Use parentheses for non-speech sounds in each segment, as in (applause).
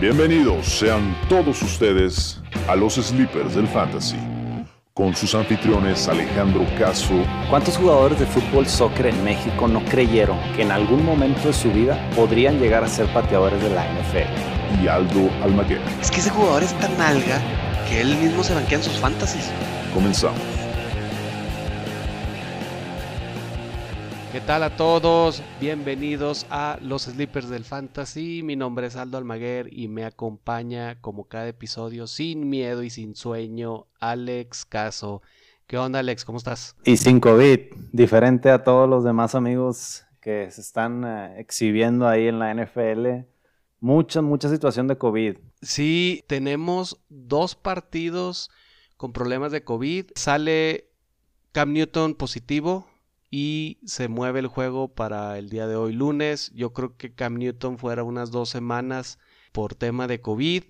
Bienvenidos sean todos ustedes a los Sleepers del Fantasy, con sus anfitriones Alejandro Caso. ¿Cuántos jugadores de fútbol soccer en México no creyeron que en algún momento de su vida podrían llegar a ser pateadores de la NFL? Y Aldo Almaguer. Es que ese jugador es tan alga que él mismo se banquea en sus fantasies. Comenzamos. ¿Qué tal a todos? Bienvenidos a los Sleepers del Fantasy. Mi nombre es Aldo Almaguer y me acompaña como cada episodio sin miedo y sin sueño Alex Caso. ¿Qué onda Alex? ¿Cómo estás? Y sin COVID, diferente a todos los demás amigos que se están eh, exhibiendo ahí en la NFL. Mucha, mucha situación de COVID. Sí, tenemos dos partidos con problemas de COVID. Sale Cam Newton positivo, y se mueve el juego para el día de hoy lunes. Yo creo que Cam Newton fuera unas dos semanas por tema de COVID.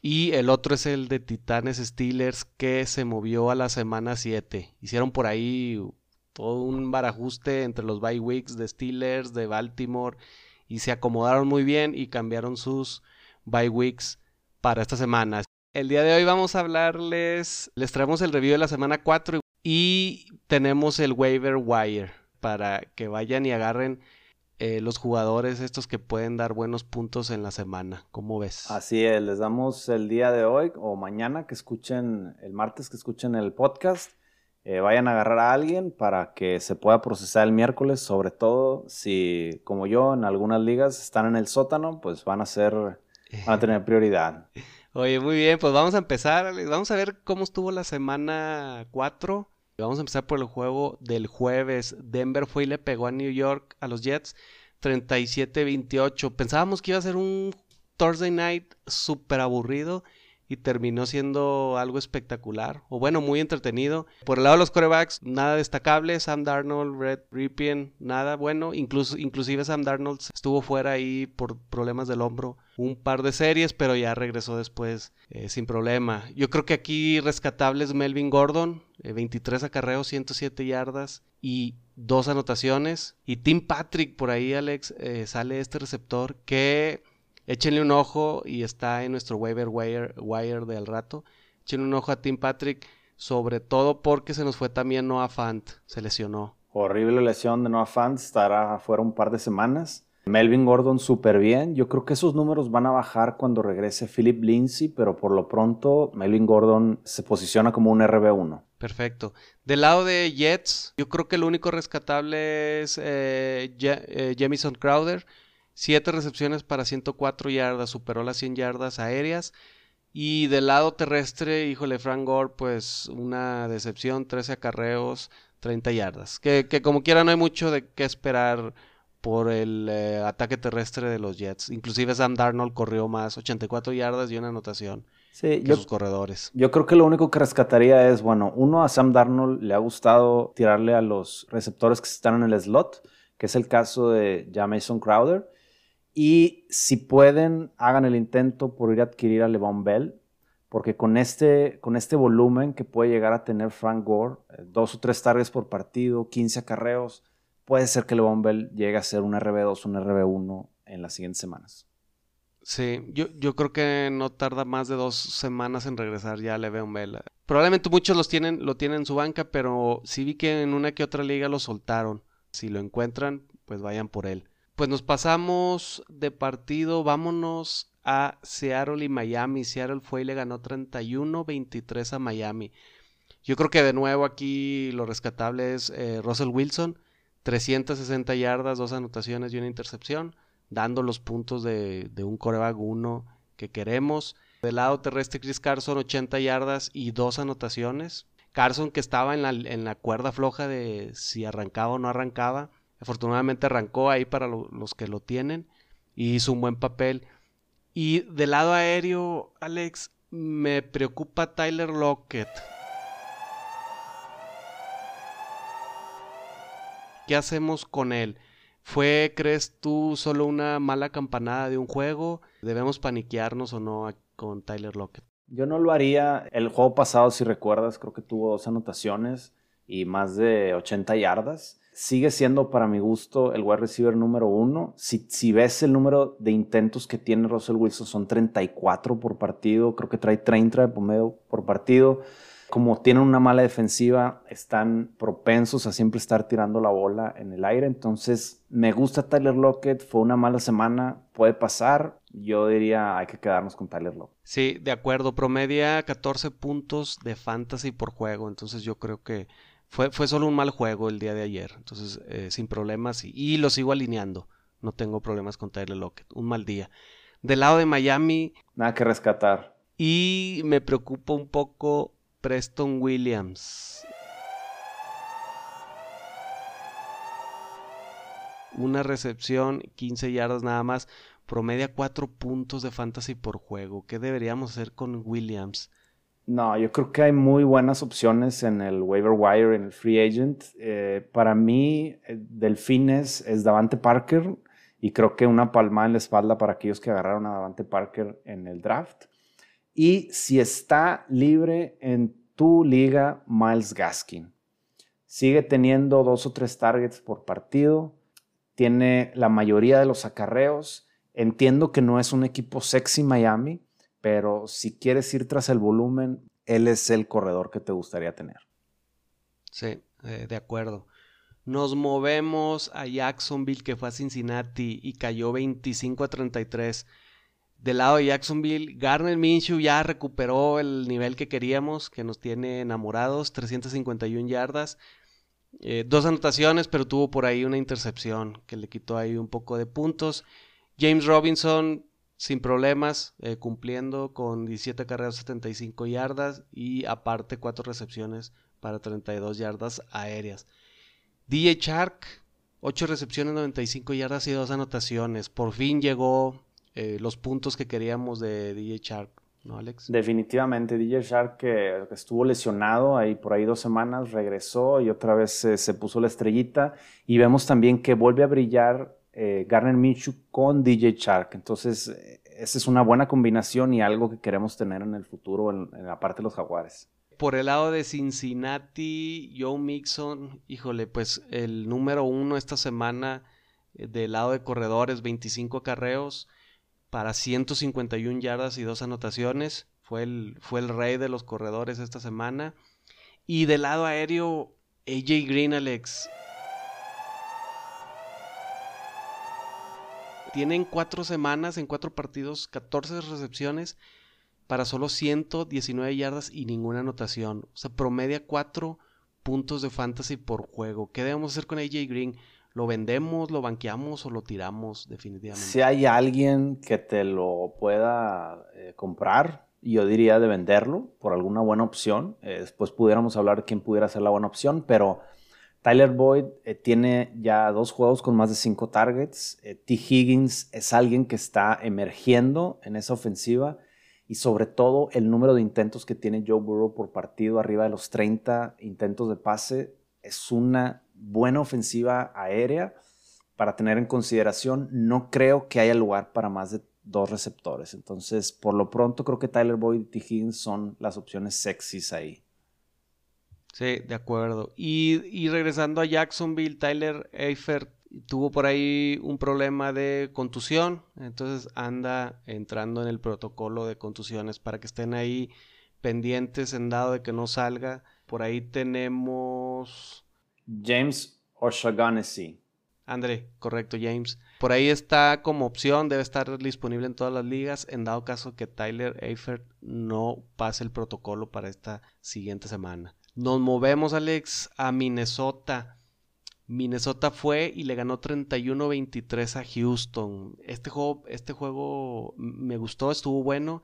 Y el otro es el de Titanes Steelers que se movió a la semana 7. Hicieron por ahí todo un barajuste entre los bye weeks de Steelers, de Baltimore y se acomodaron muy bien y cambiaron sus bye weeks para esta semana. El día de hoy vamos a hablarles, les traemos el review de la semana 4 y tenemos el waiver wire para que vayan y agarren eh, los jugadores estos que pueden dar buenos puntos en la semana. ¿Cómo ves? Así es, les damos el día de hoy o mañana que escuchen, el martes que escuchen el podcast. Eh, vayan a agarrar a alguien para que se pueda procesar el miércoles, sobre todo si, como yo, en algunas ligas están en el sótano, pues van a ser, van a tener (laughs) prioridad. Oye, muy bien, pues vamos a empezar. Vamos a ver cómo estuvo la semana 4. Vamos a empezar por el juego del jueves. Denver fue y le pegó a New York, a los Jets, 37-28. Pensábamos que iba a ser un Thursday night súper aburrido y terminó siendo algo espectacular, o bueno, muy entretenido. Por el lado de los corebacks, nada destacable, Sam Darnold, Red Ripien, nada bueno, incluso, inclusive Sam Darnold estuvo fuera ahí por problemas del hombro un par de series, pero ya regresó después eh, sin problema. Yo creo que aquí rescatable es Melvin Gordon, 23 eh, acarreos, 107 yardas y dos anotaciones. Y Tim Patrick, por ahí Alex, eh, sale este receptor que Échenle un ojo y está en nuestro waiver wire, wire del rato. Échenle un ojo a Tim Patrick, sobre todo porque se nos fue también Noah Fant, se lesionó. Horrible lesión de Noah Fant, estará fuera un par de semanas. Melvin Gordon súper bien. Yo creo que esos números van a bajar cuando regrese Philip Lindsay, pero por lo pronto Melvin Gordon se posiciona como un RB1. Perfecto. Del lado de Jets, yo creo que el único rescatable es eh, eh Jamison Crowder. Siete recepciones para 104 yardas, superó las 100 yardas aéreas. Y del lado terrestre, híjole, Frank Gore, pues una decepción, 13 acarreos, 30 yardas. Que, como quiera no hay mucho de qué esperar por el eh, ataque terrestre de los Jets. Inclusive Sam Darnold corrió más, 84 yardas y una anotación sí, sus corredores. Yo creo que lo único que rescataría es, bueno, uno a Sam Darnold le ha gustado tirarle a los receptores que están en el slot, que es el caso de Jamison Crowder. Y si pueden, hagan el intento por ir a adquirir a Levon Bell, porque con este, con este volumen que puede llegar a tener Frank Gore, eh, dos o tres targets por partido, 15 acarreos, puede ser que Levon Bell llegue a ser un RB2, un RB1 en las siguientes semanas. Sí, yo, yo creo que no tarda más de dos semanas en regresar ya Le'Veon Bell. Probablemente muchos los tienen, lo tienen en su banca, pero sí vi que en una que otra liga lo soltaron. Si lo encuentran, pues vayan por él. Pues nos pasamos de partido, vámonos a Seattle y Miami. Seattle fue y le ganó 31-23 a Miami. Yo creo que de nuevo aquí lo rescatable es eh, Russell Wilson, 360 yardas, dos anotaciones y una intercepción, dando los puntos de, un coreback 1 que queremos. Del lado terrestre, Chris Carson, 80 yardas y dos anotaciones. Carson que estaba en la, en la cuerda floja de si arrancaba o no arrancaba Afortunadamente arrancó ahí para los que lo tienen y hizo un buen papel. Y del lado aéreo, Alex, me preocupa Tyler Lockett. ¿Qué hacemos con él? ¿Fue, crees tú, solo una mala campanada de un juego? ¿Debemos paniquearnos o no con Tyler Lockett? Yo no lo haría. El juego pasado, si recuerdas, creo que tuvo dos anotaciones y más de 80 yardas. Sigue siendo para mi gusto el wide receiver número uno. Si, si ves el número de intentos que tiene Russell Wilson, son 34 por partido. Creo que trae 30 de promedio por partido como tienen una mala defensiva, están propensos a siempre estar tirando la bola en el aire. Entonces, me gusta Tyler Lockett. Fue una mala semana, puede pasar. Yo diría, hay que quedarnos con Tyler Lockett. Sí, de acuerdo. Promedia 14 puntos de fantasy por juego. Entonces, yo creo que fue, fue solo un mal juego el día de ayer. Entonces, eh, sin problemas. Y, y lo sigo alineando. No tengo problemas con Tyler Lockett. Un mal día. Del lado de Miami. Nada que rescatar. Y me preocupa un poco Preston Williams. Una recepción, 15 yardas nada más. Promedia 4 puntos de fantasy por juego. ¿Qué deberíamos hacer con Williams? No, yo creo que hay muy buenas opciones en el waiver wire, en el free agent. Eh, para mí, eh, Delfines es Davante Parker y creo que una palma en la espalda para aquellos que agarraron a Davante Parker en el draft. Y si está libre en tu liga, Miles Gaskin. Sigue teniendo dos o tres targets por partido. Tiene la mayoría de los acarreos. Entiendo que no es un equipo sexy Miami, pero si quieres ir tras el volumen, él es el corredor que te gustaría tener. Sí, eh, de acuerdo. Nos movemos a Jacksonville, que fue a Cincinnati y cayó 25 a 33. Del lado de Jacksonville, Garner Minshew ya recuperó el nivel que queríamos, que nos tiene enamorados, 351 yardas, eh, dos anotaciones, pero tuvo por ahí una intercepción que le quitó ahí un poco de puntos. James Robinson, sin problemas, eh, cumpliendo con 17 carreras, 75 yardas y aparte cuatro recepciones para 32 yardas aéreas. DJ Shark, 8 recepciones, 95 yardas y dos anotaciones. Por fin llegó eh, los puntos que queríamos de DJ Shark, ¿no, Alex? Definitivamente, DJ Shark que estuvo lesionado ahí por ahí dos semanas, regresó y otra vez se puso la estrellita. Y vemos también que vuelve a brillar eh, Garner Minshew con DJ Shark. Entonces, eh, esa es una buena combinación y algo que queremos tener en el futuro en, la parte de los jaguares por el lado de Cincinnati, Joe Mixon, híjole, pues el número uno esta semana del lado de corredores, 25 carreos, para 151 yardas y dos anotaciones. Fue el, fue el rey de los corredores esta semana. Y del lado aéreo, AJ Green, Alex. Tienen cuatro semanas, en cuatro partidos, 14 recepciones para solo 119 yardas y ninguna anotación. O sea, promedia cuatro puntos de fantasy por juego. ¿Qué debemos hacer con AJ Green? ¿Lo vendemos, lo banqueamos o lo tiramos definitivamente? Si hay alguien que te lo pueda eh, comprar, yo diría de venderlo por alguna buena opción. Después pudiéramos hablar de quién pudiera ser la buena opción, pero Tyler Boyd eh, tiene ya dos juegos con más de cinco targets. T. Higgins es alguien que está emergiendo en esa ofensiva y sobre todo el número de intentos que tiene Joe Burrow por partido, arriba de los 30 intentos de pase, es una buena ofensiva aérea para tener en consideración. No creo que haya lugar para más de dos receptores. Entonces, por lo pronto, creo que Tyler Boyd y T. Higgins son las opciones sexys ahí. Sí, de acuerdo. Y, regresando a Jacksonville, Tyler Eifert tuvo por ahí un problema de contusión, entonces anda entrando en el protocolo de contusiones para que estén ahí pendientes en dado de que no salga. Por ahí tenemos James O'Shaughnessy. André, correcto, James. Por ahí está como opción, debe estar disponible en todas las ligas, en dado caso que Tyler Eifert no pase el protocolo para esta siguiente semana. Nos movemos, Alex, a Minnesota. Minnesota fue y le ganó 31-23 a Houston. Este juego, este juego me gustó, estuvo bueno.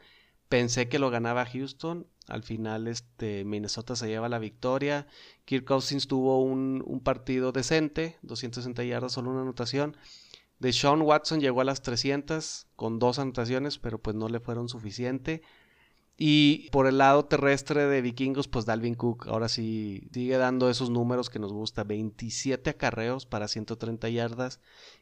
Pensé que lo ganaba Houston. Al final, este, Minnesota se lleva la victoria. Kirk Cousins tuvo un, partido decente, 260 yardas, solo una anotación. De Sean Watson llegó a las 300 con dos anotaciones, pero pues no le fueron suficiente. Y por el lado terrestre de Vikingos, pues Dalvin Cook ahora sí sigue dando esos números que nos gusta. 27 acarreos para 130 yardas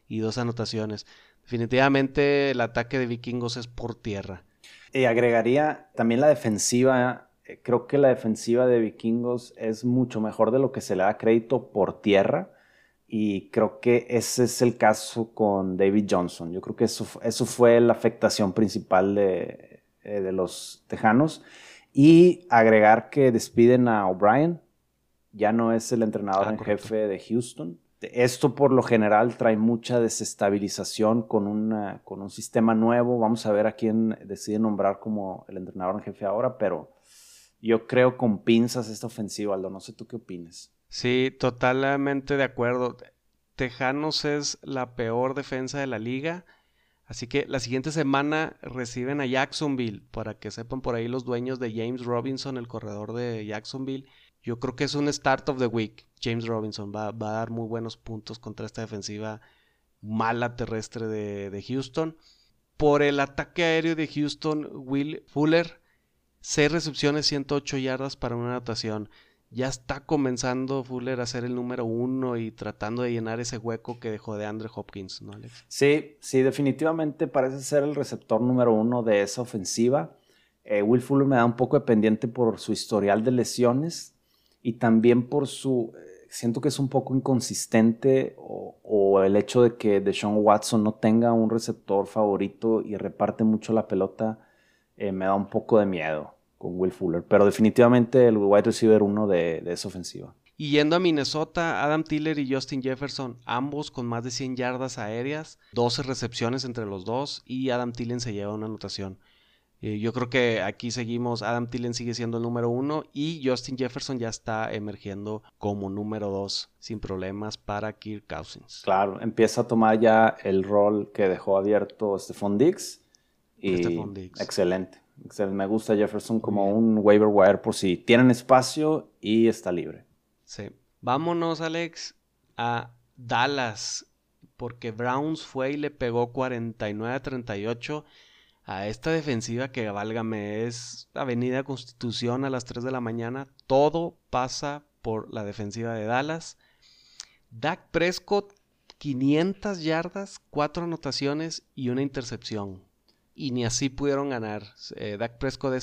y dos anotaciones. Definitivamente el ataque de Vikingos es por tierra. Y agregaría también la defensiva eh, creo que la defensiva de Vikingos es mucho mejor de lo que se le da crédito por tierra. Y creo que ese es el caso con David Johnson. Yo creo que eso, eso fue la afectación principal de, eh, de los Tejanos. Y agregar que despiden a O'Brien, ya no es el entrenador Ah, en correcto. jefe de Houston. Esto por lo general trae mucha desestabilización con, una, con un sistema nuevo. Vamos a ver a quién decide nombrar como el entrenador en jefe ahora, pero yo creo con pinzas esta ofensiva, Aldo. No sé tú qué opinas. Sí, totalmente de acuerdo. Tejanos es la peor defensa de la liga. Así que la siguiente semana reciben a Jacksonville, para que sepan por ahí los dueños de James Robinson, el corredor de Jacksonville. Yo creo que es un start of the week. James Robinson va, va a dar muy buenos puntos contra esta defensiva mala terrestre de, de Houston. Por el ataque aéreo de Houston, Will Fuller, 6 recepciones, 108 yardas para una anotación ya está comenzando Fuller a ser el número uno y tratando de llenar ese hueco que dejó de Andre Hopkins, ¿no, Alex? Sí, sí, definitivamente parece ser el receptor número uno de esa ofensiva. Eh, Will Fuller me da un poco de pendiente por su historial de lesiones y también por su... eh, siento que es un poco inconsistente o, el hecho de que Deshaun Watson no tenga un receptor favorito y reparte mucho la pelota eh, me da un poco de miedo con Will Fuller, pero definitivamente el wide receiver uno de, de esa ofensiva. Y yendo a Minnesota, Adam Tiller y Justin Jefferson, ambos con más de 100 yardas aéreas, 12 recepciones entre los dos y Adam Tillen se lleva una anotación. Eh, yo creo que aquí seguimos, Adam Tillen sigue siendo el número uno y Justin Jefferson ya está emergiendo como número dos sin problemas para Kirk Cousins. Claro, empieza a tomar ya el rol que dejó abierto Stephon Diggs. Y Stephon. Excelente. Excelente. Me gusta Jefferson como un waiver wire por si tienen espacio y está libre. Sí. Vámonos, Alex, a Dallas, porque Browns fue y le pegó 49 a 38 a esta defensiva que, válgame, es Avenida Constitución a las 3 de la mañana. Todo pasa por la defensiva de Dallas. Dak Prescott, 500 yardas, 4 anotaciones y una intercepción. Y ni así pudieron ganar. Eh, Dak Prescott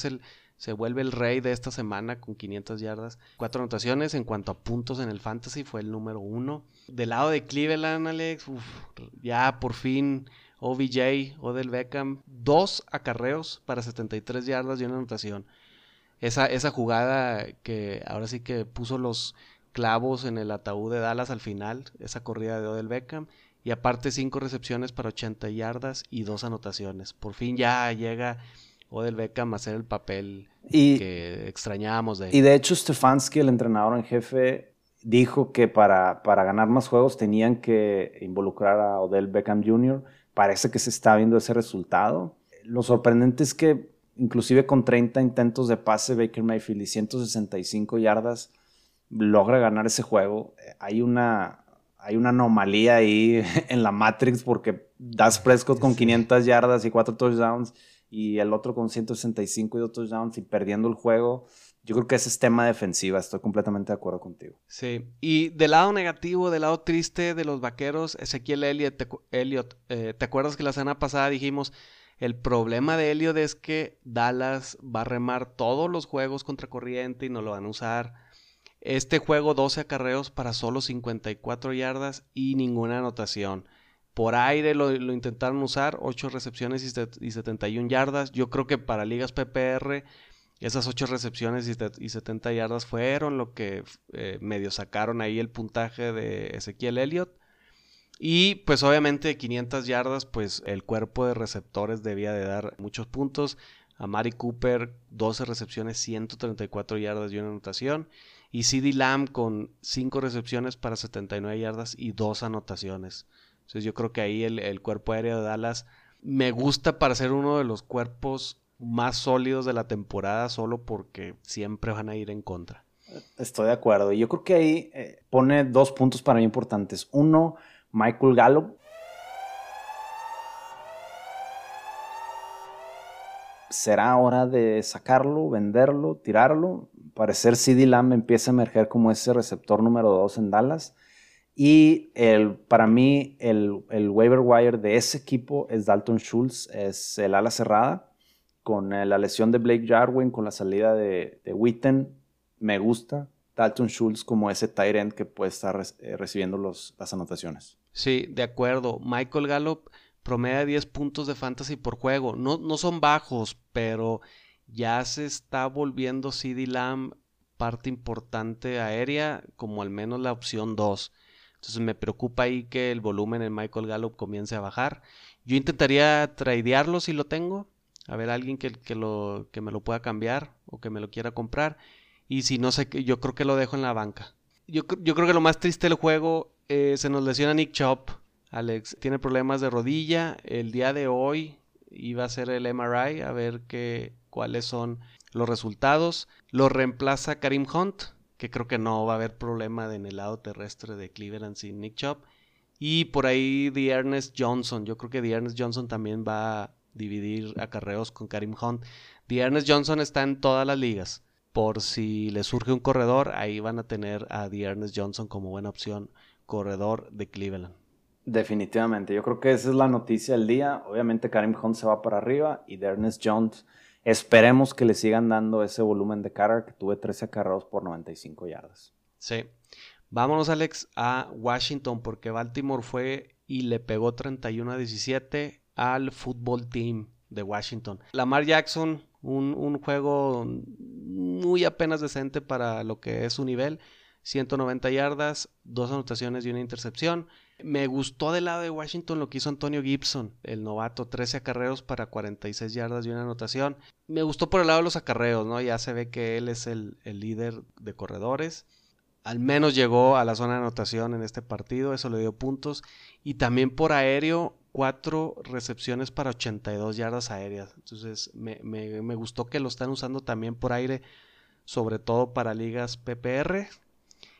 se vuelve el rey de esta semana con 500 yardas, 4 anotaciones. En cuanto a puntos en el fantasy, fue el número uno. Del lado de Cleveland, Alex, ya por fin OBJ, Odell Beckham, dos acarreos para 73 yardas y una anotación. Esa, esa jugada que ahora sí que puso los clavos en el ataúd de Dallas al final, esa corrida de Odell Beckham. Y aparte cinco recepciones para 80 yardas y dos anotaciones. Por fin ya llega Odell Beckham a hacer el papel Y, que extrañábamos de él. y de hecho Stefanski, el entrenador en jefe, dijo que para, para ganar más juegos tenían que involucrar a Odell Beckham Jr. Parece que se está viendo ese resultado. Lo sorprendente es que inclusive con 30 intentos de pase Baker Mayfield y 165 yardas logra ganar ese juego. Eh, Hay una, hay una anomalía ahí (laughs) en la Matrix porque Das Prescott con Sí. 500 yardas y 4 touchdowns y el otro con 165 y 2 touchdowns y perdiendo el juego. Yo creo que ese es tema defensiva, estoy completamente de acuerdo contigo. Sí, y del lado negativo, del lado triste de los vaqueros, Ezequiel Elliott, te, Elliott, eh, ¿te acuerdas que la semana pasada dijimos, el problema de Elliott es que Dallas va a remar todos los juegos contra corriente y no lo van a usar? Este juego 12 acarreos para solo 54 yardas y ninguna anotación. Por aire lo, intentaron usar, 8 recepciones y, y 71 yardas. Yo creo que para ligas PPR esas 8 recepciones y, y 70 yardas fueron lo que eh, medio sacaron ahí el puntaje de Ezequiel Elliott. Y pues obviamente 500 yardas, pues el cuerpo de receptores debía de dar muchos puntos. A Mari Cooper, 12 recepciones, 134 yardas y una anotación. Y CD Lamb con 5 recepciones para 79 yardas y 2 anotaciones. Entonces yo creo que ahí el, el cuerpo aéreo de Dallas me gusta para ser uno de los cuerpos más sólidos de la temporada solo porque siempre van a ir en contra. Estoy de acuerdo. Y yo creo que ahí eh, pone dos puntos para mí importantes. Uno, Michael Gallup. ¿Será hora de sacarlo, venderlo, tirarlo? Parecer CD Lamb empieza a emerger como ese receptor número dos en Dallas. Y el, para mí, el, el waiver wire de ese equipo es Dalton Schultz, es el ala cerrada con eh, la lesión de Blake Jarwin, con la salida de, de Witten, me gusta Dalton Schultz como ese tight que puede estar eh, recibiendo los, las anotaciones. Sí, de acuerdo. Michael Gallup promedia 10 puntos de fantasy por juego. No, no son bajos, pero ya se está volviendo CD Lamb parte importante aérea, como al menos la opción 2. Entonces me preocupa ahí que el volumen en Michael Gallup comience a bajar. Yo intentaría tradearlo si lo tengo. A ver, alguien que, que, lo, que me lo pueda cambiar o que me lo quiera comprar. Y si no sé, yo creo que lo dejo en la banca. Yo, yo creo que lo más triste del juego eh, se nos lesiona Nick Chop. Alex tiene problemas de rodilla. El día de hoy iba a ser el MRI a ver qué, cuáles son los resultados. Lo reemplaza Karim Hunt, que creo que no va a haber problema en el lado terrestre de Cleveland sin Nick Chop. Y por ahí The Ernest Johnson. Yo creo que The Ernest Johnson también va a dividir acarreos con Karim Hunt. The Ernest Johnson está en todas las ligas. Por si le surge un corredor, ahí van a tener a The Ernest Johnson como buena opción, corredor de Cleveland. Definitivamente, yo creo que esa es la noticia del día. Obviamente Karim Hunt se va para arriba y Ernest Jones Esperemos que le sigan dando ese volumen de carga que tuve 13 acarreos por 95 yardas. Sí. Vámonos, Alex, a Washington porque Baltimore fue y le pegó 31 a 17 al fútbol team de Washington. Lamar Jackson, un, un juego muy apenas decente para lo que es su nivel. 190 yardas, dos anotaciones y una intercepción. Me gustó del lado de Washington lo que hizo Antonio Gibson, el novato, 13 acarreos para 46 yardas y una anotación. Me gustó por el lado de los acarreos, ¿no? Ya se ve que él es el, líder de corredores. Al menos llegó a la zona de anotación en este partido, eso le dio puntos. Y también por aéreo, cuatro recepciones para 82 yardas aéreas. Entonces me, me gustó que lo están usando también por aire, sobre todo para ligas PPR.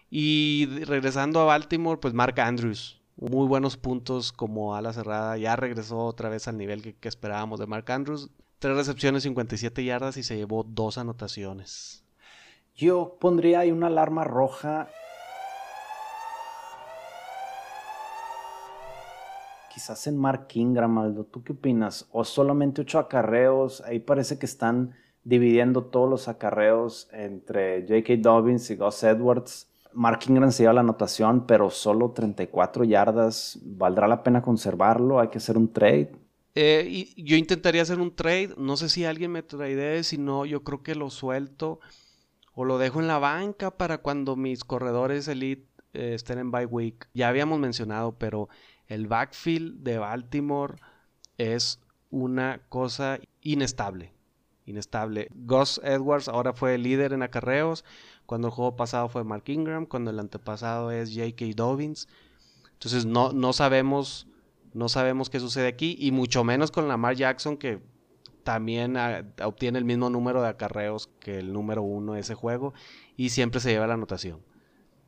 Y regresando a Baltimore, pues Mark Andrews, muy buenos puntos como ala cerrada. Ya regresó otra vez al nivel que, esperábamos de Mark Andrews. Tres recepciones, 57 yardas y se llevó dos anotaciones. Yo pondría ahí una alarma roja. Quizás en Mark Ingram, Aldo. ¿Tú qué opinas? ¿O solamente ocho acarreos? Ahí parece que están dividiendo todos los acarreos entre J.K. Dobbins y Gus Edwards. Mark Ingram se lleva la anotación, pero solo 34 yardas. ¿Valdrá la pena conservarlo? ¿Hay que hacer un trade? Eh, yo intentaría hacer un trade. No sé si alguien me trae si no, yo creo que lo suelto o lo dejo en la banca para cuando mis corredores elite eh, estén en bye week. Ya habíamos mencionado, pero el backfield de Baltimore es una cosa inestable. Inestable. Gus Edwards ahora fue líder en acarreos cuando el juego pasado fue Mark Ingram, cuando el antepasado es J.K. Dobbins. Entonces no, no sabemos no sabemos qué sucede aquí y mucho menos con Lamar Jackson que también ah, obtiene el mismo número de acarreos que el número uno de ese juego y siempre se lleva la anotación.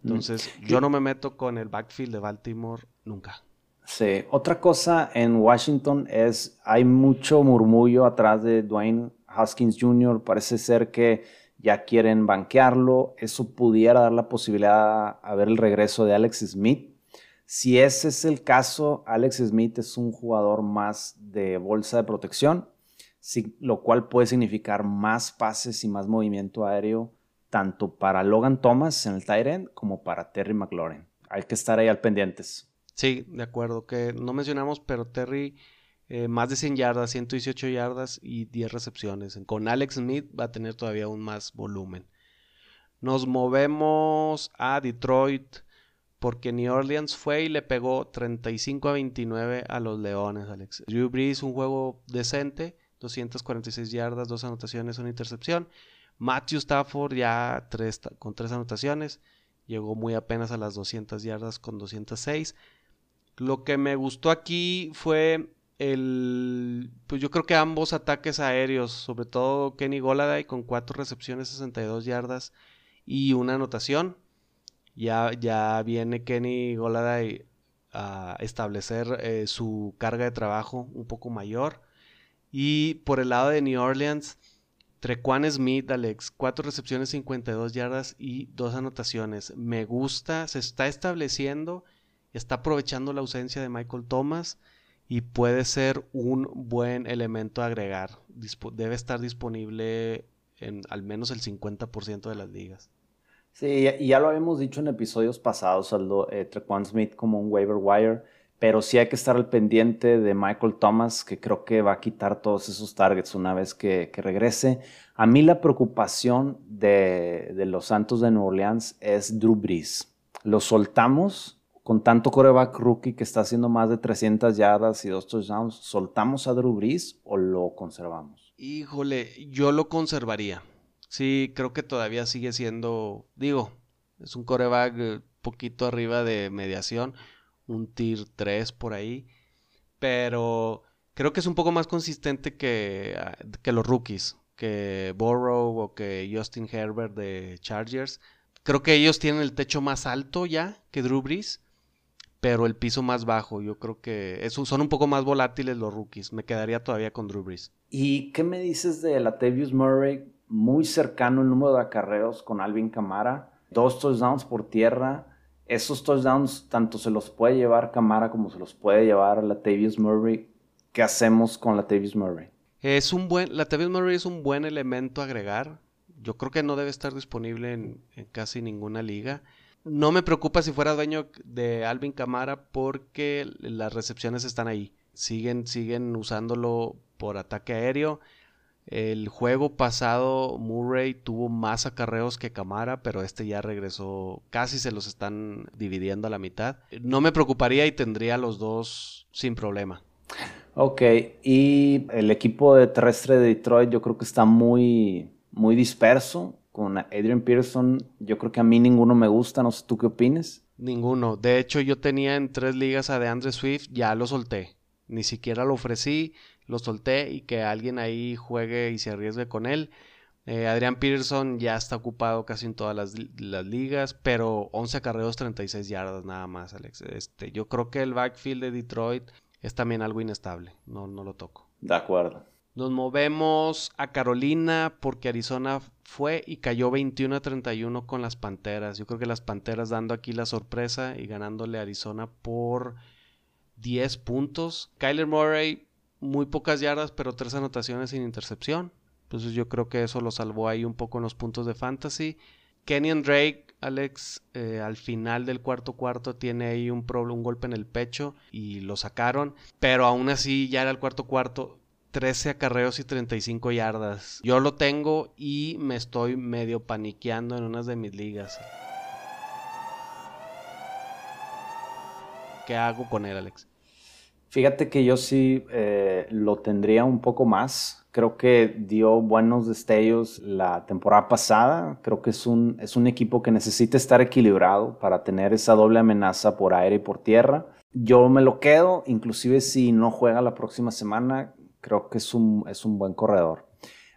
Mm. Entonces yo no me meto con el backfield de Baltimore nunca. Sí, otra cosa en Washington es hay mucho murmullo atrás de Dwayne Haskins Jr. Parece ser que ya quieren banquearlo. Eso pudiera dar la posibilidad a ver el regreso de Alex Smith. Si ese es el caso, Alex Smith es un jugador más de bolsa de protección, lo cual puede significar más pases y más movimiento aéreo, tanto para Logan Thomas en el tight end como para Terry McLaurin. Hay que estar ahí al pendientes. Sí, de acuerdo, que no mencionamos, pero Terry eh, más de 100 yardas, 118 yardas y 10 recepciones. Con Alex Smith va a tener todavía aún más volumen. Nos movemos a Detroit porque New Orleans fue y le pegó 35 a 29 a los Leones, Alex. Drew Brees, un juego decente, 246 yardas, dos anotaciones, una intercepción. Matthew Stafford ya con tres anotaciones, llegó muy apenas a las 200 yardas con 206. Lo que me gustó aquí fue el, pues yo creo que ambos ataques aéreos, sobre todo Kenny Goladay con cuatro recepciones, 62 yardas y una anotación. Ya, ya viene Kenny Goladay a establecer eh, su carga de trabajo un poco mayor. Y por el lado de New Orleans, Trequan Smith, Alex, cuatro recepciones, 52 yardas y dos anotaciones. Me gusta, se está estableciendo, está aprovechando la ausencia de Michael Thomas y puede ser un buen elemento a agregar. debe estar disponible en al menos el 50% de las ligas. Sí, y ya lo habíamos dicho en episodios pasados, Aldo, eh, Trequan Smith como un waiver wire, pero sí hay que estar al pendiente de Michael Thomas, que creo que va a quitar todos esos targets una vez que, regrese. A mí la preocupación de, los Santos de Nueva Orleans es Drew Brees. Lo soltamos con tanto coreback rookie que está haciendo más de 300 yardas y dos touchdowns. ¿Soltamos a Drew Brees o lo conservamos? Híjole, yo lo conservaría. Sí, creo que todavía sigue siendo, digo, es un coreback eh, poquito arriba de mediación, un tier 3 por ahí, pero creo que es un poco más consistente que, ah, que los rookies, que Burrow o que Justin Herbert de Chargers. Creo que ellos tienen el techo más alto ya que Drew Brees, pero el piso más bajo. Yo creo que son un poco más volátiles los rookies. Me quedaría todavía con Drew Brees. ¿Y qué me dices de Latavius Murray? muy cercano el número de acarreos con Alvin Camara. Dos touchdowns por tierra. Esos touchdowns tanto se los puede llevar Camara como se los puede llevar Latavius Murray. ¿Qué hacemos con Latavius Murray? Es un buen, Latavius Murray es un buen elemento a agregar. Yo creo que no debe estar disponible en, en casi ninguna liga. No me preocupa si fuera dueño de Alvin Camara porque las recepciones están ahí. Siguen, siguen usándolo por ataque aéreo el juego pasado Murray tuvo más acarreos que Camara, pero este ya regresó, casi se los están dividiendo a la mitad. No me preocuparía y tendría los dos sin problema. Ok, y el equipo de terrestre de Detroit yo creo que está muy, muy disperso. Con Adrian Pearson, yo creo que a mí ninguno me gusta, no sé tú qué opines. Ninguno. De hecho, yo tenía en tres ligas a DeAndre Swift, ya lo solté. Ni siquiera lo ofrecí lo solté y que alguien ahí juegue y se arriesgue con él. Eh, Adrián Peterson ya está ocupado casi en todas las, ligas, pero 11 acarreos, 36 yardas nada más, Alex. Este, yo creo que el backfield de Detroit es también algo inestable, no, no lo toco. De acuerdo. Nos movemos a Carolina porque Arizona fue y cayó 21 a 31 con las Panteras. Yo creo que las Panteras dando aquí la sorpresa y ganándole a Arizona por 10 puntos. Kyler Murray muy pocas yardas, pero tres anotaciones sin intercepción. Entonces yo creo que eso lo salvó ahí un poco en los puntos de fantasy. Kenyon Drake, Alex, eh, al final del cuarto cuarto tiene ahí un, un golpe en el pecho y lo sacaron. Pero aún así ya era el cuarto cuarto. 13 acarreos y 35 yardas. Yo lo tengo y me estoy medio paniqueando en unas de mis ligas. ¿Qué hago con él, Alex? Fíjate que yo sí eh, lo tendría un poco más. Creo que dio buenos destellos la temporada pasada. Creo que es un, es un equipo que necesita estar equilibrado para tener esa doble amenaza por aire y por tierra. Yo me lo quedo, inclusive si no juega la próxima semana, creo que es un, es un buen corredor.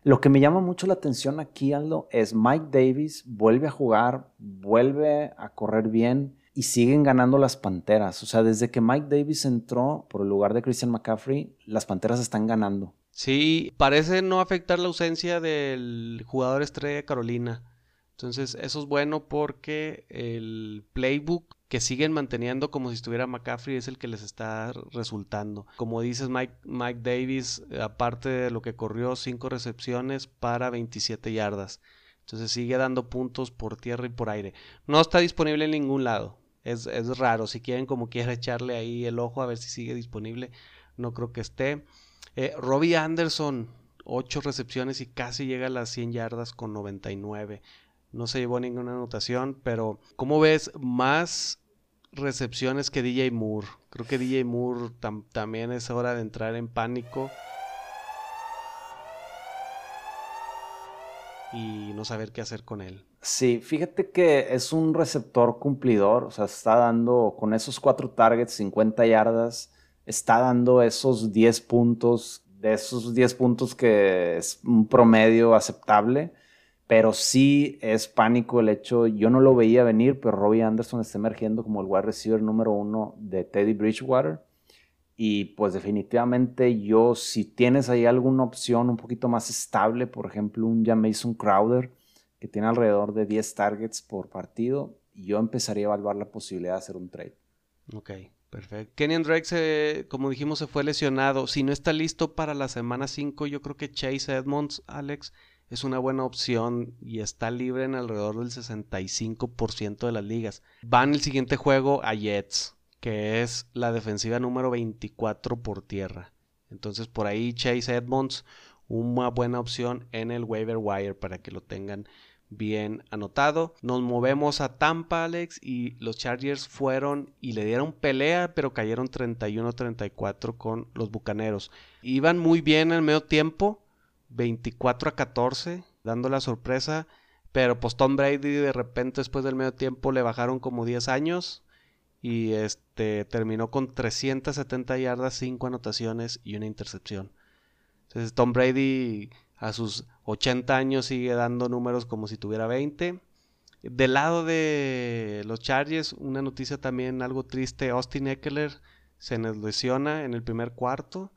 Lo que me llama mucho la atención aquí, Aldo, es Mike Davis vuelve a jugar, vuelve a correr bien y siguen ganando las Panteras. O sea, desde que Mike Davis entró por el lugar de Christian McCaffrey, las Panteras están ganando. Sí, parece no afectar la ausencia del jugador estrella Carolina. Entonces, eso es bueno porque el playbook que siguen manteniendo como si estuviera McCaffrey es el que les está resultando. Como dices, Mike, Mike Davis, aparte de lo que corrió, cinco recepciones para 27 yardas. Entonces sigue dando puntos por tierra y por aire. No está disponible en ningún lado. Es, raro. Si quieren como quiera echarle ahí el ojo a ver si sigue disponible, no creo que esté. Eh, Robbie Anderson, 8 recepciones y casi llega a las 100 yardas con 99. No se llevó ninguna anotación, pero ¿cómo ves? Más recepciones que DJ Moore. Creo que DJ Moore también es hora de entrar en pánico. Y no saber qué hacer con él. Sí, fíjate que es un receptor cumplidor, o sea, está dando con esos cuatro targets, 50 yardas, está dando esos 10 puntos, de esos 10 puntos que es un promedio aceptable, pero sí es pánico el hecho, yo no lo veía venir, pero Robbie Anderson está emergiendo como el wide receiver número uno de Teddy Bridgewater. Y pues definitivamente yo, si tienes ahí alguna opción un poquito más estable, por ejemplo un Jamison Crowder, que tiene alrededor de 10 targets por partido, yo empezaría a evaluar la posibilidad de hacer un trade. Ok, perfecto. Kenyon Drake, se, como dijimos, se fue lesionado. Si no está listo para la semana 5, yo creo que Chase Edmonds, Alex, es una buena opción y está libre en alrededor del 65% de las ligas. Van el siguiente juego a Jets, que es la defensiva número 24 por tierra. Entonces por ahí Chase Edmonds, una buena opción en el waiver wire para que lo tengan bien anotado. Nos movemos a Tampa, Alex, y los Chargers fueron y le dieron pelea, pero cayeron 31-34 con los Bucaneros. Iban muy bien en el medio tiempo, 24 a 14, dando la sorpresa. Pero pues Tom Brady de repente después del medio tiempo le bajaron como 10 años y este terminó con 370 yardas, 5 anotaciones y una intercepción. Entonces Tom Brady a sus 80 años sigue dando números como si tuviera 20. Del lado de los Chargers, una noticia también algo triste, Austin Eckler se lesiona en el primer cuarto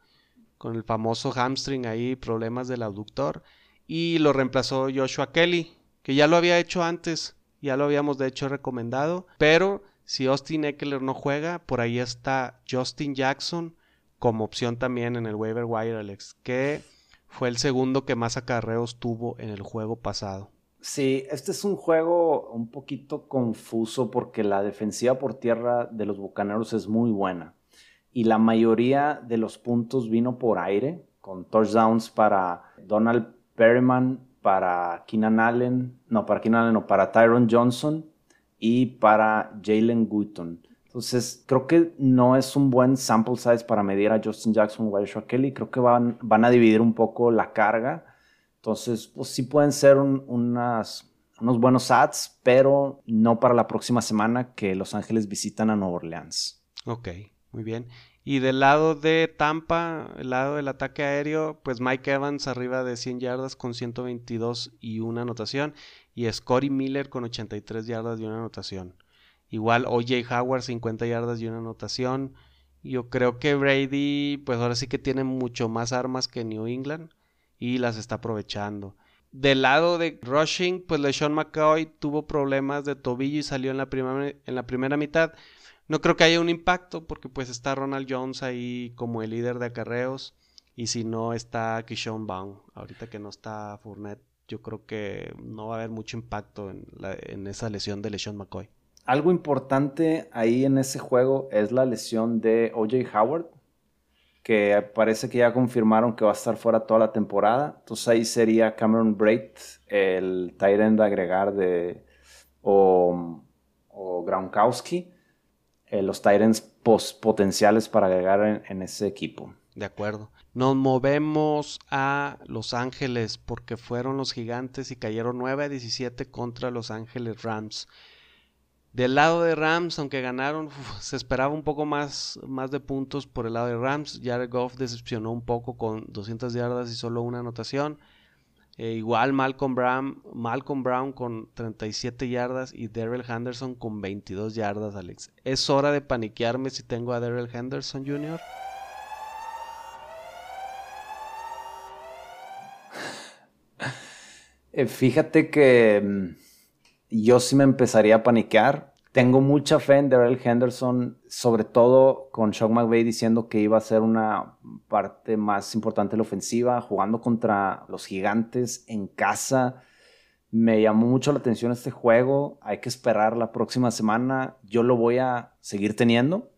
con el famoso hamstring ahí, problemas del abductor. Y lo reemplazó Joshua Kelly, que ya lo había hecho antes, ya lo habíamos de hecho recomendado. Pero si Austin Eckler no juega, por ahí está Justin Jackson como opción también en el waiver wire, Alex, que fue el segundo que más acarreos tuvo en el juego pasado. Sí, este es un juego un poquito confuso porque la defensiva por tierra de los Bucaneros es muy buena y la mayoría de los puntos vino por aire, con touchdowns para Donald Perryman, para Keenan Allen, no, para Keenan Allen, no, para Tyron Johnson y para Jalen Guyton. Entonces, creo que no es un buen sample size para medir a Justin Jackson o a Joshua Kelly. Creo que van, van a dividir un poco la carga. Entonces, pues sí pueden ser unos buenos ads, pero no para la próxima semana que Los Ángeles visitan a Nueva Orleans. Ok, muy bien. Y del lado de Tampa, el lado del ataque aéreo, pues Mike Evans arriba de 100 yardas con 122 y una anotación. Y Scotty Miller con 83 yardas y una anotación. Igual OJ Howard 50 yardas y una anotación. Yo creo que Brady, pues ahora sí que tiene mucho más armas que New England y las está aprovechando. Del lado de rushing, pues LeSean McCoy tuvo problemas de tobillo y salió en la, en la primera mitad. No creo que haya un impacto porque pues está Ronald Jones ahí como el líder de acarreos y si no está Kishon Baum, ahorita que no está Fournette, yo creo que no va a haber mucho impacto en, esa lesión de LeSean McCoy. Algo importante ahí en ese juego es la lesión de OJ Howard, que parece que ya confirmaron que va a estar fuera toda la temporada. Entonces ahí sería Cameron Braid, el tight end agregar de o Gronkowski eh, los Titans potenciales para agregar en, ese equipo. De acuerdo. Nos movemos a Los Ángeles porque fueron los gigantes y cayeron 9 a 17 contra Los Ángeles Rams. Del lado de Rams, aunque ganaron, se esperaba un poco más, más de puntos por el lado de Rams. Jared Goff decepcionó un poco con 200 yardas y solo una anotación. Eh, igual Malcolm Brown, Malcolm Brown con 37 yardas y Daryl Henderson con 22 yardas, Alex. ¿Es hora de paniquearme si tengo a Daryl Henderson Jr.? Eh, fíjate que mm, yo sí me empezaría a paniquear tengo mucha fe en Darrell Henderson, sobre todo con Sean McVay diciendo que iba a ser una parte más importante de la ofensiva, jugando contra los gigantes en casa. Me llamó mucho la atención este juego. Hay que esperar la próxima semana. Yo lo voy a seguir teniendo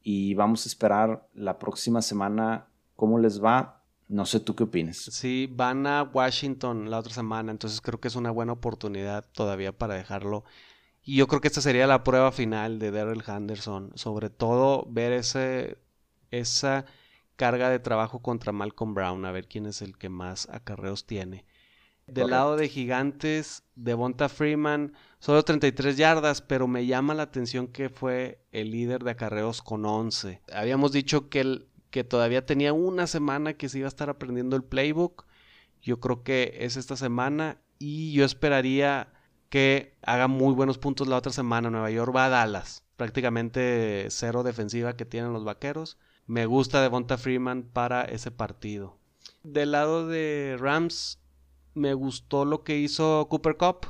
y vamos a esperar la próxima semana cómo les va. No sé tú qué opinas. Sí, van a Washington la otra semana, entonces creo que es una buena oportunidad todavía para dejarlo y yo creo que esta sería la prueba final de Daryl Henderson. Sobre todo ver ese, esa carga de trabajo contra Malcolm Brown, a ver quién es el que más acarreos tiene. Del lado de Gigantes, Devonta Freeman, solo 33 yardas, pero me llama la atención que fue el líder de acarreos con 11. Habíamos dicho que, el, que todavía tenía una semana que se iba a estar aprendiendo el playbook. Yo creo que es esta semana y yo esperaría que haga muy buenos puntos la otra semana. Nueva York va a Dallas. Prácticamente cero defensiva que tienen los vaqueros. Me gusta Devonta Freeman para ese partido. Del lado de Rams, me gustó lo que hizo Cooper Cup.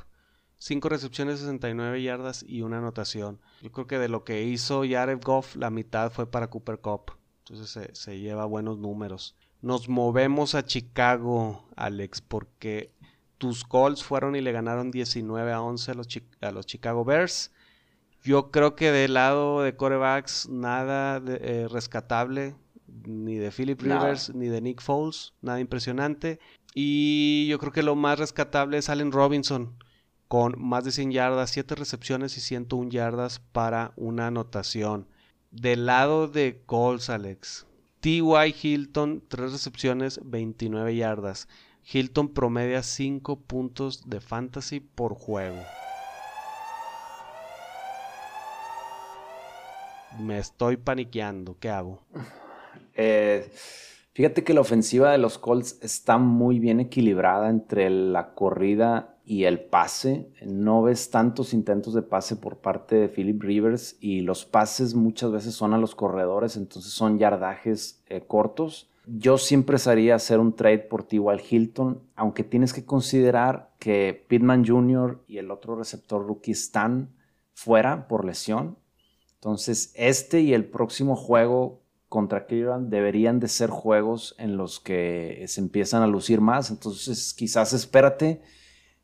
5 recepciones, 69 yardas y una anotación. Yo creo que de lo que hizo Jared Goff, la mitad fue para Cooper Cup. Entonces se, lleva buenos números. Nos movemos a Chicago, Alex, porque tus Colts fueron y le ganaron 19 a 11 a los, a los Chicago Bears. Yo creo que del lado de corebacks nada eh, rescatable, ni de Philip Rivers, ni de Nick Foles, nada impresionante. Y yo creo que lo más rescatable es Allen Robinson, con más de 100 yardas, 7 recepciones y 101 yardas para una anotación. Del lado de Colts, Alex, T.Y. Hilton, 3 recepciones, 29 yardas. Hilton promedia 5 puntos de fantasy por juego. me estoy paniqueando. ¿Qué hago? Eh, fíjate que la ofensiva de los Colts está muy bien equilibrada entre la corrida y el pase. No ves tantos intentos de pase por parte de Philip Rivers y los pases muchas veces son a los corredores, entonces son yardajes eh, cortos. Yo siempre haría hacer un trade por T. Hilton, aunque tienes que considerar que Pittman Jr. y el otro receptor rookie están fuera por lesión. Entonces, este y el próximo juego contra Cleveland deberían de ser juegos en los que se empiezan a lucir más. Entonces, quizás espérate.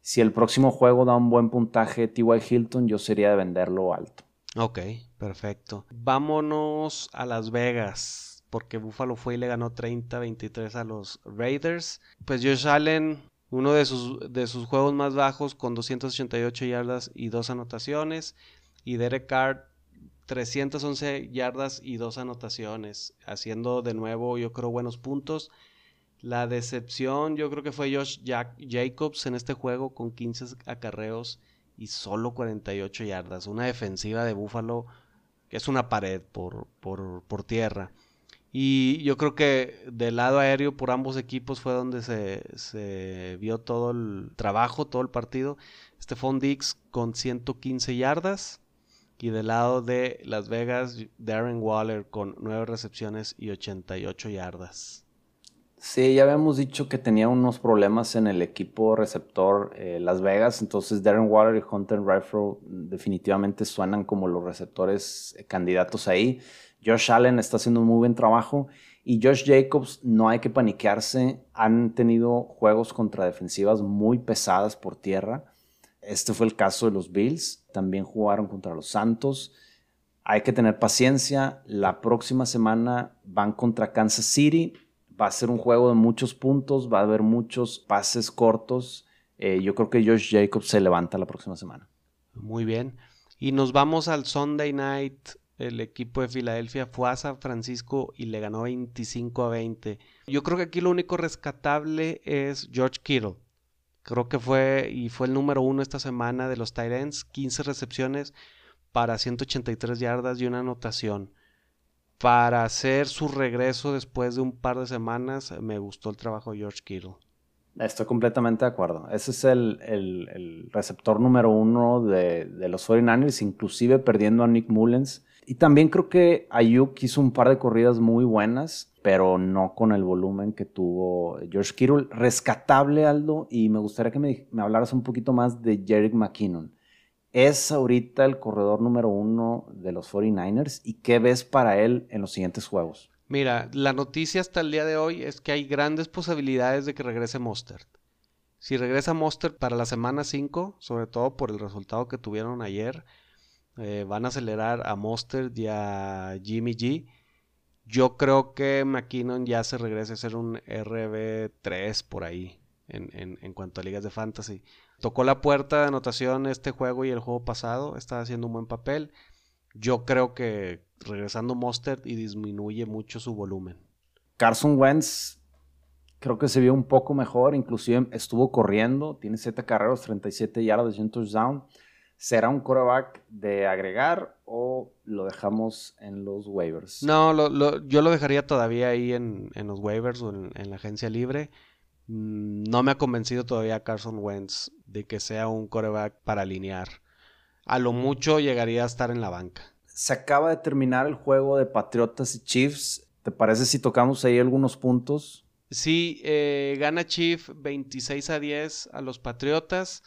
Si el próximo juego da un buen puntaje T.Y. Hilton, yo sería de venderlo alto. Ok, perfecto. Vámonos a Las Vegas, porque Buffalo fue y le ganó 30-23 a los Raiders. Pues Josh Allen, uno de sus, de sus juegos más bajos, con 288 yardas y dos anotaciones. Y Derek Carr, 311 yardas y dos anotaciones, haciendo de nuevo yo creo buenos puntos. La decepción yo creo que fue Josh Jacobs en este juego con 15 acarreos y solo 48 yardas. Una defensiva de Búfalo que es una pared por, por, tierra. Y yo creo que del lado aéreo por ambos equipos fue donde se, se vio todo el trabajo, todo el partido. Stephon Dix con 115 yardas. Y del lado de Las Vegas, Darren Waller con 9 recepciones y 88 yardas. Sí, ya habíamos dicho que tenía unos problemas en el equipo receptor eh, Las Vegas, entonces Darren Waller y Hunter Rifle definitivamente suenan como los receptores eh, candidatos ahí. Josh Allen está haciendo un muy buen trabajo y Josh Jacobs no hay que paniquearse, han tenido juegos contra defensivas muy pesadas por tierra este fue el caso de los Bills. También jugaron contra los Santos. Hay que tener paciencia. La próxima semana van contra Kansas City. Va a ser un juego de muchos puntos. Va a haber muchos pases cortos. Eh, yo creo que Josh Jacobs se levanta la próxima semana. Muy bien. Y nos vamos al Sunday night. El equipo de Filadelfia fue a San Francisco y le ganó 25 a 20. Yo creo que aquí lo único rescatable es George Kittle. Creo que fue y fue el número uno esta semana de los Tyrants, 15 recepciones para 183 yardas y una anotación. Para hacer su regreso después de un par de semanas, me gustó el trabajo de George Kittle. Estoy completamente de acuerdo. Ese es el, receptor número uno de, los 49ers, inclusive perdiendo a Nick Mullens. Y también creo que Ayuk hizo un par de corridas muy buenas pero no con el volumen que tuvo George Kittle. Rescatable, Aldo, y me gustaría que me, hablaras un poquito más de Jerick McKinnon. Es ahorita el corredor número uno de los 49ers y qué ves para él en los siguientes juegos. Mira, la noticia hasta el día de hoy es que hay grandes posibilidades de que regrese Mostert. Si regresa Mostert para la semana 5, sobre todo por el resultado que tuvieron ayer, eh, van a acelerar a Mostert y a Jimmy G yo creo que McKinnon ya se regresa a ser un RB3 por ahí en, cuanto a ligas de fantasy. Tocó la puerta de anotación este juego y el juego pasado, está haciendo un buen papel. Yo creo que regresando Mostert y disminuye mucho su volumen. Carson Wentz creo que se vio un poco mejor, inclusive estuvo corriendo, tiene 7 carreras, 37 yardas y un touchdown. ¿Será un coreback de agregar o lo dejamos en los waivers? No, yo lo dejaría todavía ahí en, los waivers o en, la agencia libre. Mm, no me ha convencido todavía Carson Wentz de que sea un coreback para alinear. A lo mucho llegaría a estar en la banca. Se acaba de terminar el juego de Patriotas y Chiefs. ¿Te parece si tocamos ahí algunos puntos? Sí, eh, gana Chief 26 a 10 a los Patriotas.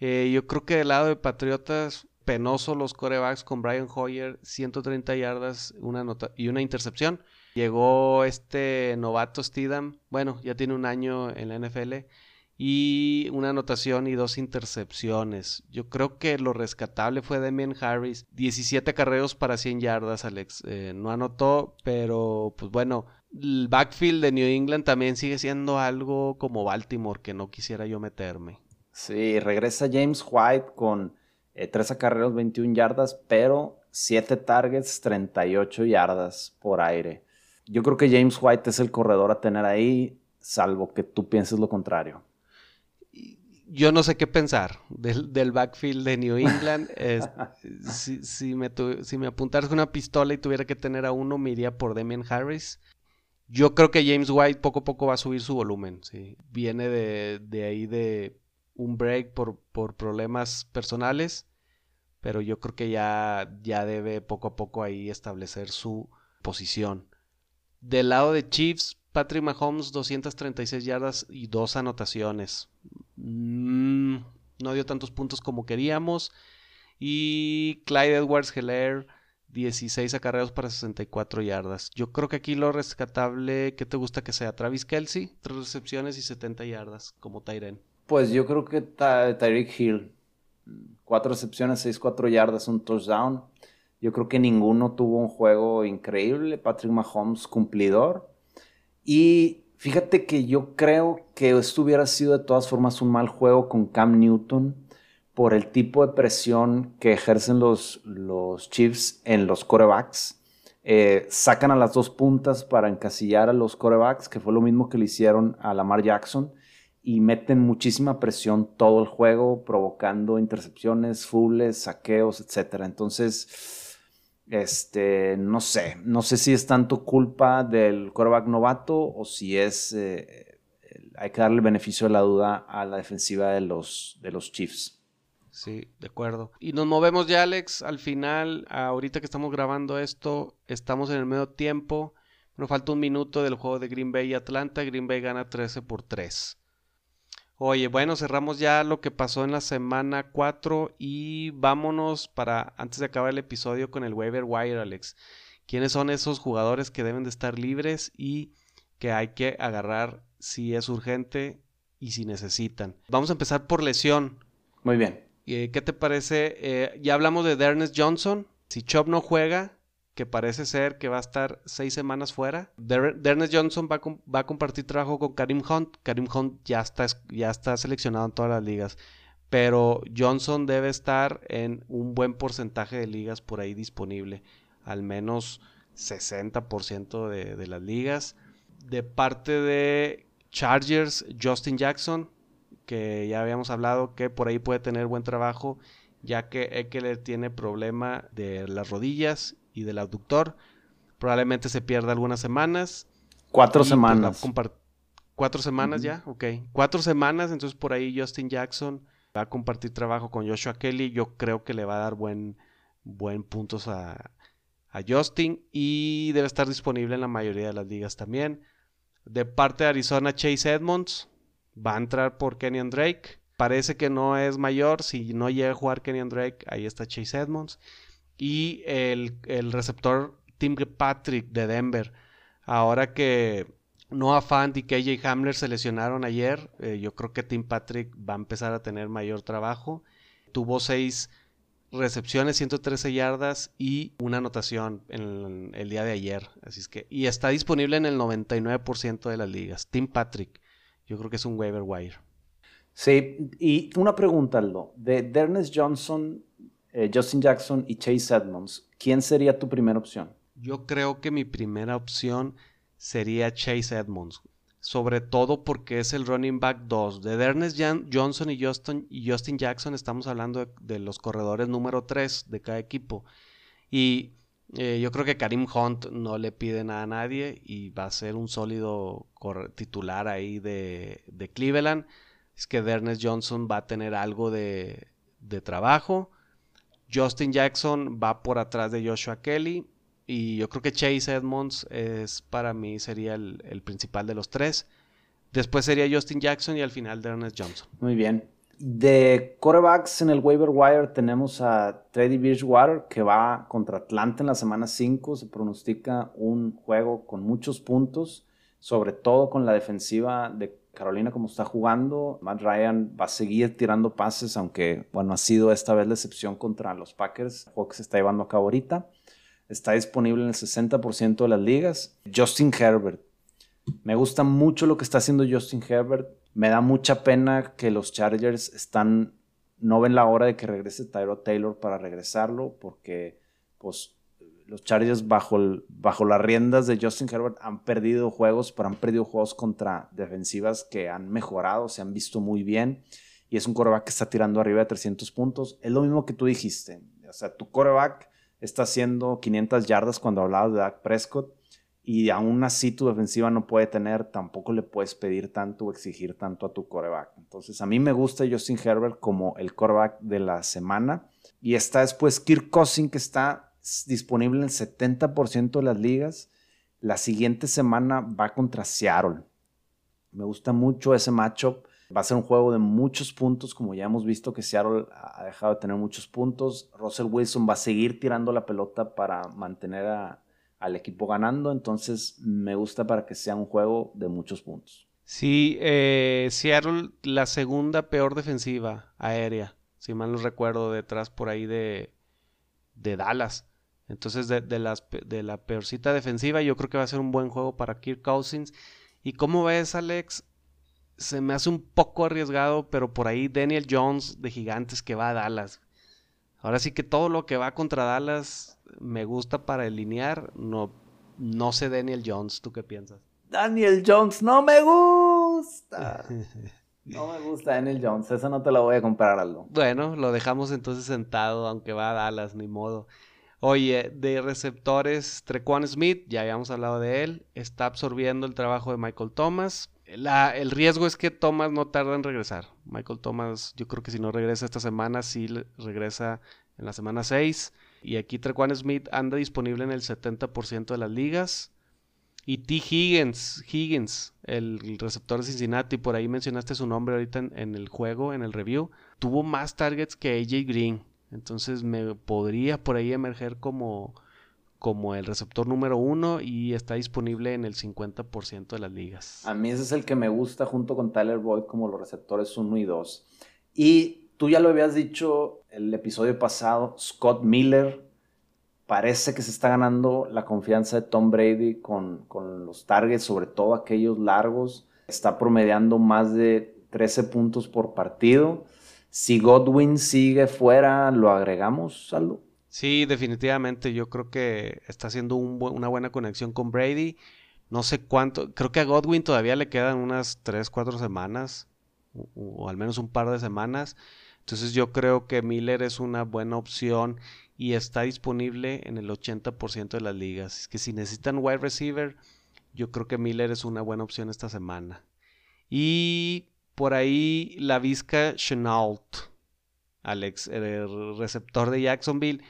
Eh, yo creo que del lado de Patriotas, penoso los corebacks con Brian Hoyer, 130 yardas una nota y una intercepción. Llegó este novato Steedham, bueno, ya tiene un año en la NFL, y una anotación y dos intercepciones. Yo creo que lo rescatable fue Demian Harris, 17 carreros para 100 yardas, Alex. Eh, no anotó, pero pues bueno, el backfield de New England también sigue siendo algo como Baltimore, que no quisiera yo meterme. Sí, regresa James White con eh, 3 acarreos, 21 yardas, pero 7 targets, 38 yardas por aire. Yo creo que James White es el corredor a tener ahí, salvo que tú pienses lo contrario. Yo no sé qué pensar del, backfield de New England. (laughs) si, me si, me apuntaras una pistola y tuviera que tener a uno, me iría por Demian Harris. Yo creo que James White poco a poco va a subir su volumen. ¿sí? Viene de, de ahí de un break por, por, problemas personales, pero yo creo que ya, ya debe poco a poco ahí establecer su posición. Del lado de Chiefs, Patrick Mahomes 236 yardas y dos anotaciones. Mm, no dio tantos puntos como queríamos. Y Clyde Edwards Heller 16 acarreos para 64 yardas. Yo creo que aquí lo rescatable, ¿qué te gusta que sea? Travis Kelsey, tres recepciones y 70 yardas como Tyren. Pues yo creo que Tyreek Hill, cuatro recepciones, 6-4 yardas, un touchdown. Yo creo que ninguno tuvo un juego increíble. Patrick Mahomes cumplidor. Y fíjate que yo creo que esto hubiera sido de todas formas un mal juego con Cam Newton por el tipo de presión que ejercen los, los Chiefs en los corebacks. Eh, sacan a las dos puntas para encasillar a los corebacks, que fue lo mismo que le hicieron a Lamar Jackson, y meten muchísima presión todo el juego, provocando intercepciones, fules, saqueos, etc. Entonces, este, no sé, no sé si es tanto culpa del quarterback novato o si es, eh, hay que darle el beneficio de la duda a la defensiva de los, de los Chiefs. Sí, de acuerdo. Y nos movemos ya, Alex, al final, ahorita que estamos grabando esto, estamos en el medio tiempo. Nos falta un minuto del juego de Green Bay y Atlanta. Green Bay gana 13 por 3. Oye, bueno, cerramos ya lo que pasó en la semana 4 y vámonos para, antes de acabar el episodio, con el waiver wire, Alex. ¿Quiénes son esos jugadores que deben de estar libres y que hay que agarrar si es urgente y si necesitan? Vamos a empezar por lesión. Muy bien. Eh, ¿Qué te parece? Eh, ya hablamos de Ernest Johnson. Si Chop no juega, que parece ser que va a estar seis semanas fuera. Dernes Johnson va a, compartir trabajo con Karim Hunt. Karim Hunt ya está, ya está seleccionado en todas las ligas. Pero Johnson debe estar en un buen porcentaje de ligas por ahí disponible. Al menos 60% de, de las ligas. De parte de Chargers, Justin Jackson, que ya habíamos hablado que por ahí puede tener buen trabajo, ya que Eckler tiene problema de las rodillas y del abductor. Probablemente se pierda algunas semanas. Cuatro pues, semanas. Cuatro semanas ya, ok. Cuatro semanas, entonces por ahí Justin Jackson va a compartir trabajo con Joshua Kelly. Yo creo que le va a dar buen, buen puntos a, a Justin y debe estar disponible en la mayoría de las ligas también. De parte de Arizona, Chase Edmonds va a entrar por Kenyon Drake. Parece que no es mayor. Si no llega a jugar Kenyon Drake, ahí está Chase Edmonds y el, receptor Tim Patrick de Denver. Ahora que Noah Fant y KJ Hamler se lesionaron ayer, eh, yo creo que Tim Patrick va a empezar a tener mayor trabajo. Tuvo seis recepciones, 113 yardas y una anotación en el, día de ayer. Así es que, y está disponible en el 99% de las ligas. Tim Patrick, yo creo que es un waiver wire. Sí, y una pregunta, Aldo. De Dernes Johnson eh, Justin Jackson y Chase Edmonds, ¿quién sería tu primera opción? Yo creo que mi primera opción sería Chase Edmonds. Sobre todo porque es el running back 2. De Ernest Johnson y Justin, y Justin Jackson estamos hablando de, los corredores número 3 de cada equipo. Y eh, yo creo que Karim Hunt no le pide nada a nadie y va a ser un sólido titular ahí de, Cleveland. Es que Ernest Johnson va a tener algo de, de trabajo. Justin Jackson va por atrás de Joshua Kelly. Y yo creo que Chase Edmonds es para mí sería el, principal de los tres. Después sería Justin Jackson y al final Ernest Johnson. Muy bien. De quarterbacks en el waiver wire tenemos a Teddy Bridgewater que va contra Atlanta en la semana 5. Se pronostica un juego con muchos puntos, sobre todo con la defensiva de Carolina como está jugando. Matt Ryan va a seguir tirando pases, aunque bueno, ha sido esta vez la excepción contra los Packers, el juego que se está llevando a cabo ahorita. Está disponible en el 60% de las ligas. Justin Herbert. Me gusta mucho lo que está haciendo Justin Herbert me da mucha pena que los Chargers están, no ven la hora de que regrese Tyro Taylor para regresarlo, porque pues los Chargers bajo, bajo las riendas de Justin Herbert han perdido juegos, pero han perdido juegos contra defensivas que han mejorado, se han visto muy bien, y es un coreback que está tirando arriba de 300 puntos. Es lo mismo que tú dijiste, o sea, tu coreback está haciendo 500 yardas cuando hablabas de Dak Prescott, y aún así tu defensiva no puede tener, tampoco le puedes pedir tanto o exigir tanto a tu coreback. Entonces, a mí me gusta Justin Herbert como el coreback de la semana. Y está después Kirk Cousin, que está disponible en el 70% de las ligas. La siguiente semana va contra Seattle. Me gusta mucho ese matchup. Va a ser un juego de muchos puntos, como ya hemos visto que Seattle ha dejado de tener muchos puntos. Russell Wilson va a seguir tirando la pelota para mantener a, al equipo ganando, entonces me gusta para que sea un juego de muchos puntos. Sí, eh, Seattle, la segunda peor defensiva aérea, si mal no recuerdo, detrás por ahí de, de Dallas. Entonces, de, las, de la peorcita defensiva, yo creo que va a ser un buen juego para Kirk Cousins. ¿Y cómo ves, Alex? Se me hace un poco arriesgado, pero por ahí Daniel Jones de Gigantes que va a Dallas. Ahora sí que todo lo que va contra Dallas me gusta para alinear. No, no sé Daniel Jones, ¿tú qué piensas? Daniel Jones no me gusta. (laughs) No me gusta Daniel Jones, eso no te lo voy a comprar, algo. Bueno, lo dejamos entonces sentado, aunque va a Dallas, ni modo. Oye, de receptores, Trequan Smith, ya habíamos hablado de él, está absorbiendo el trabajo de Michael Thomas el riesgo es que Thomas no tarda en regresar. Michael Thomas, yo creo que si no regresa esta semana, sí regresa en la semana 6. Y aquí Trequan Smith anda disponible en el 70% de las ligas. Y T. Higgins, Higgins, el receptor de Cincinnati, por ahí mencionaste su nombre ahorita en el juego, en el review, tuvo más targets que AJ Green. Entonces me podría por ahí emerger como como el receptor número uno y está disponible en el 50% de las ligas. A mí ese es el que me gusta junto con Tyler Boyd como los receptores 1 y 2. Y tú ya lo habías dicho el episodio pasado, Scott Miller parece que se está ganando la confianza de Tom Brady con, con los targets, sobre todo aquellos largos. Está promediando más de 13 puntos por partido. Si Godwin sigue fuera, ¿lo agregamos, Salud? Sí, definitivamente. Yo creo que está haciendo una buena conexión con Brady. No sé cuánto. Creo que a Godwin todavía le quedan unas 3, 4 semanas. O, al menos un par de semanas. Entonces yo creo que Miller es una buena opción y está disponible en el 80% de las ligas. Es que si necesitan wide receiver, yo creo que Miller es una buena opción esta semana. Y por ahí la Vizca Chenault. Alex, el receptor de Jacksonville,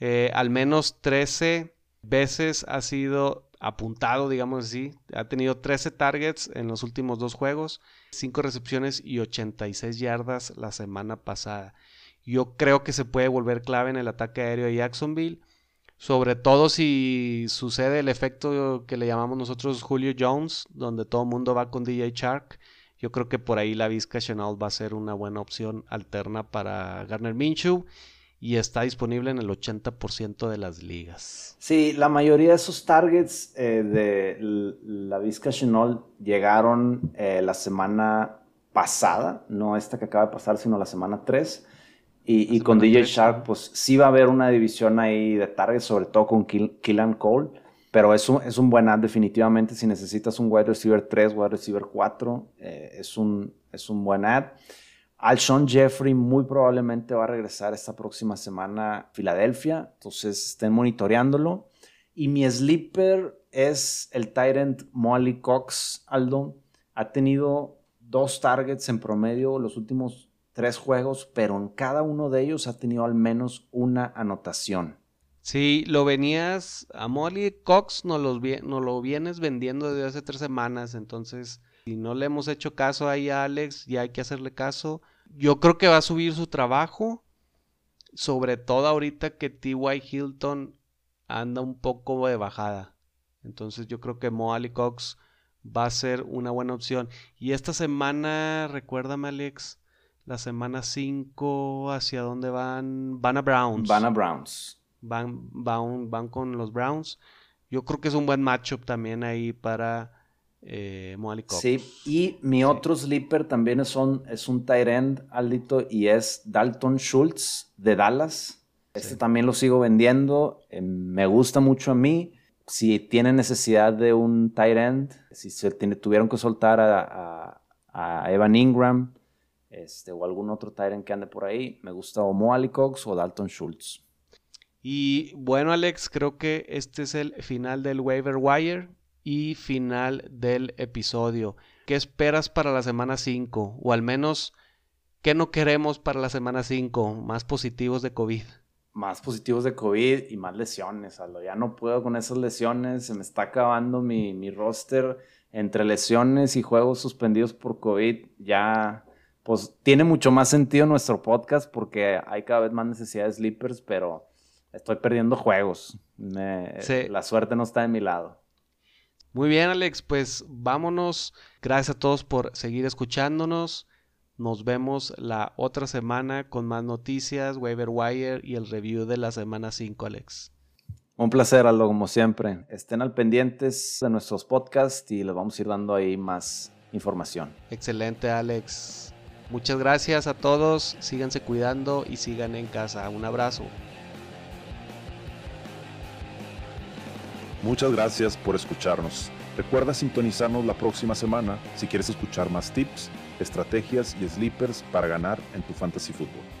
eh, al menos 13 veces ha sido apuntado, digamos así. Ha tenido 13 targets en los últimos dos juegos, 5 recepciones y 86 yardas la semana pasada. Yo creo que se puede volver clave en el ataque aéreo de Jacksonville. Sobre todo si sucede el efecto que le llamamos nosotros Julio Jones, donde todo el mundo va con DJ Shark yo creo que por ahí la Vizca Chanel va a ser una buena opción alterna para Garner Minshew y está disponible en el 80% de las ligas. Sí, la mayoría de esos targets eh, de la Vizca Chanel llegaron eh, la semana pasada, no esta que acaba de pasar, sino la semana 3. Y, con DJ Shark, pues sí va a haber una división ahí de targets, sobre todo con Killan Cole pero es un, es un buen ad definitivamente. Si necesitas un wide receiver 3, wide receiver 4, eh, es, un, es un buen ad. Alshon Jeffrey muy probablemente va a regresar esta próxima semana a Filadelfia, entonces estén monitoreándolo. Y mi sleeper es el Tyrant Molly Cox, Aldo. Ha tenido dos targets en promedio los últimos tres juegos, pero en cada uno de ellos ha tenido al menos una anotación. Sí, lo venías a Molly Cox, nos, lo vienes vendiendo desde hace tres semanas, entonces si no le hemos hecho caso ahí a Alex, ya hay que hacerle caso. Yo creo que va a subir su trabajo, sobre todo ahorita que T.Y. Hilton anda un poco de bajada. Entonces yo creo que Mo Cox va a ser una buena opción. Y esta semana, recuérdame Alex, la semana 5, ¿hacia dónde van? Van a Browns. Van a Browns. Van, van, van con los Browns. Yo creo que es un buen matchup también ahí para eh, Sí, y mi otro sleeper también es un, es un tight end, Aldito, y es Dalton Schultz de Dallas. Este también lo sigo vendiendo. Eh, me gusta mucho a mí. Si tienen necesidad de un tight end, si se tuvieron que soltar a, Evan Ingram este, o algún otro tight end que ande por ahí, me gusta o Mo Cox o Dalton Schultz. Y bueno, Alex, creo que este es el final del waiver wire y final del episodio. ¿Qué esperas para la semana 5? O al menos, ¿qué no queremos para la semana 5? Más positivos de COVID. Más positivos de COVID y más lesiones. Ya no puedo con esas lesiones. Se me está acabando mi, mi roster entre lesiones y juegos suspendidos por COVID. Ya, pues tiene mucho más sentido nuestro podcast porque hay cada vez más necesidad de sleepers, pero estoy perdiendo juegos. La suerte no está de mi lado. Muy bien, Alex, pues vámonos. Gracias a todos por seguir escuchándonos. Nos vemos la otra semana con más noticias, waiver wire y el review de la semana 5, Alex. Un placer, Aldo, como siempre. Estén al pendientes de nuestros podcasts y les vamos a ir dando ahí más información. Excelente, Alex. Muchas gracias a todos. Síganse cuidando y sigan en casa. Un abrazo. Muchas gracias por escucharnos. Recuerda sintonizarnos la próxima semana si quieres escuchar más tips, estrategias y sleepers para ganar en tu fantasy fútbol.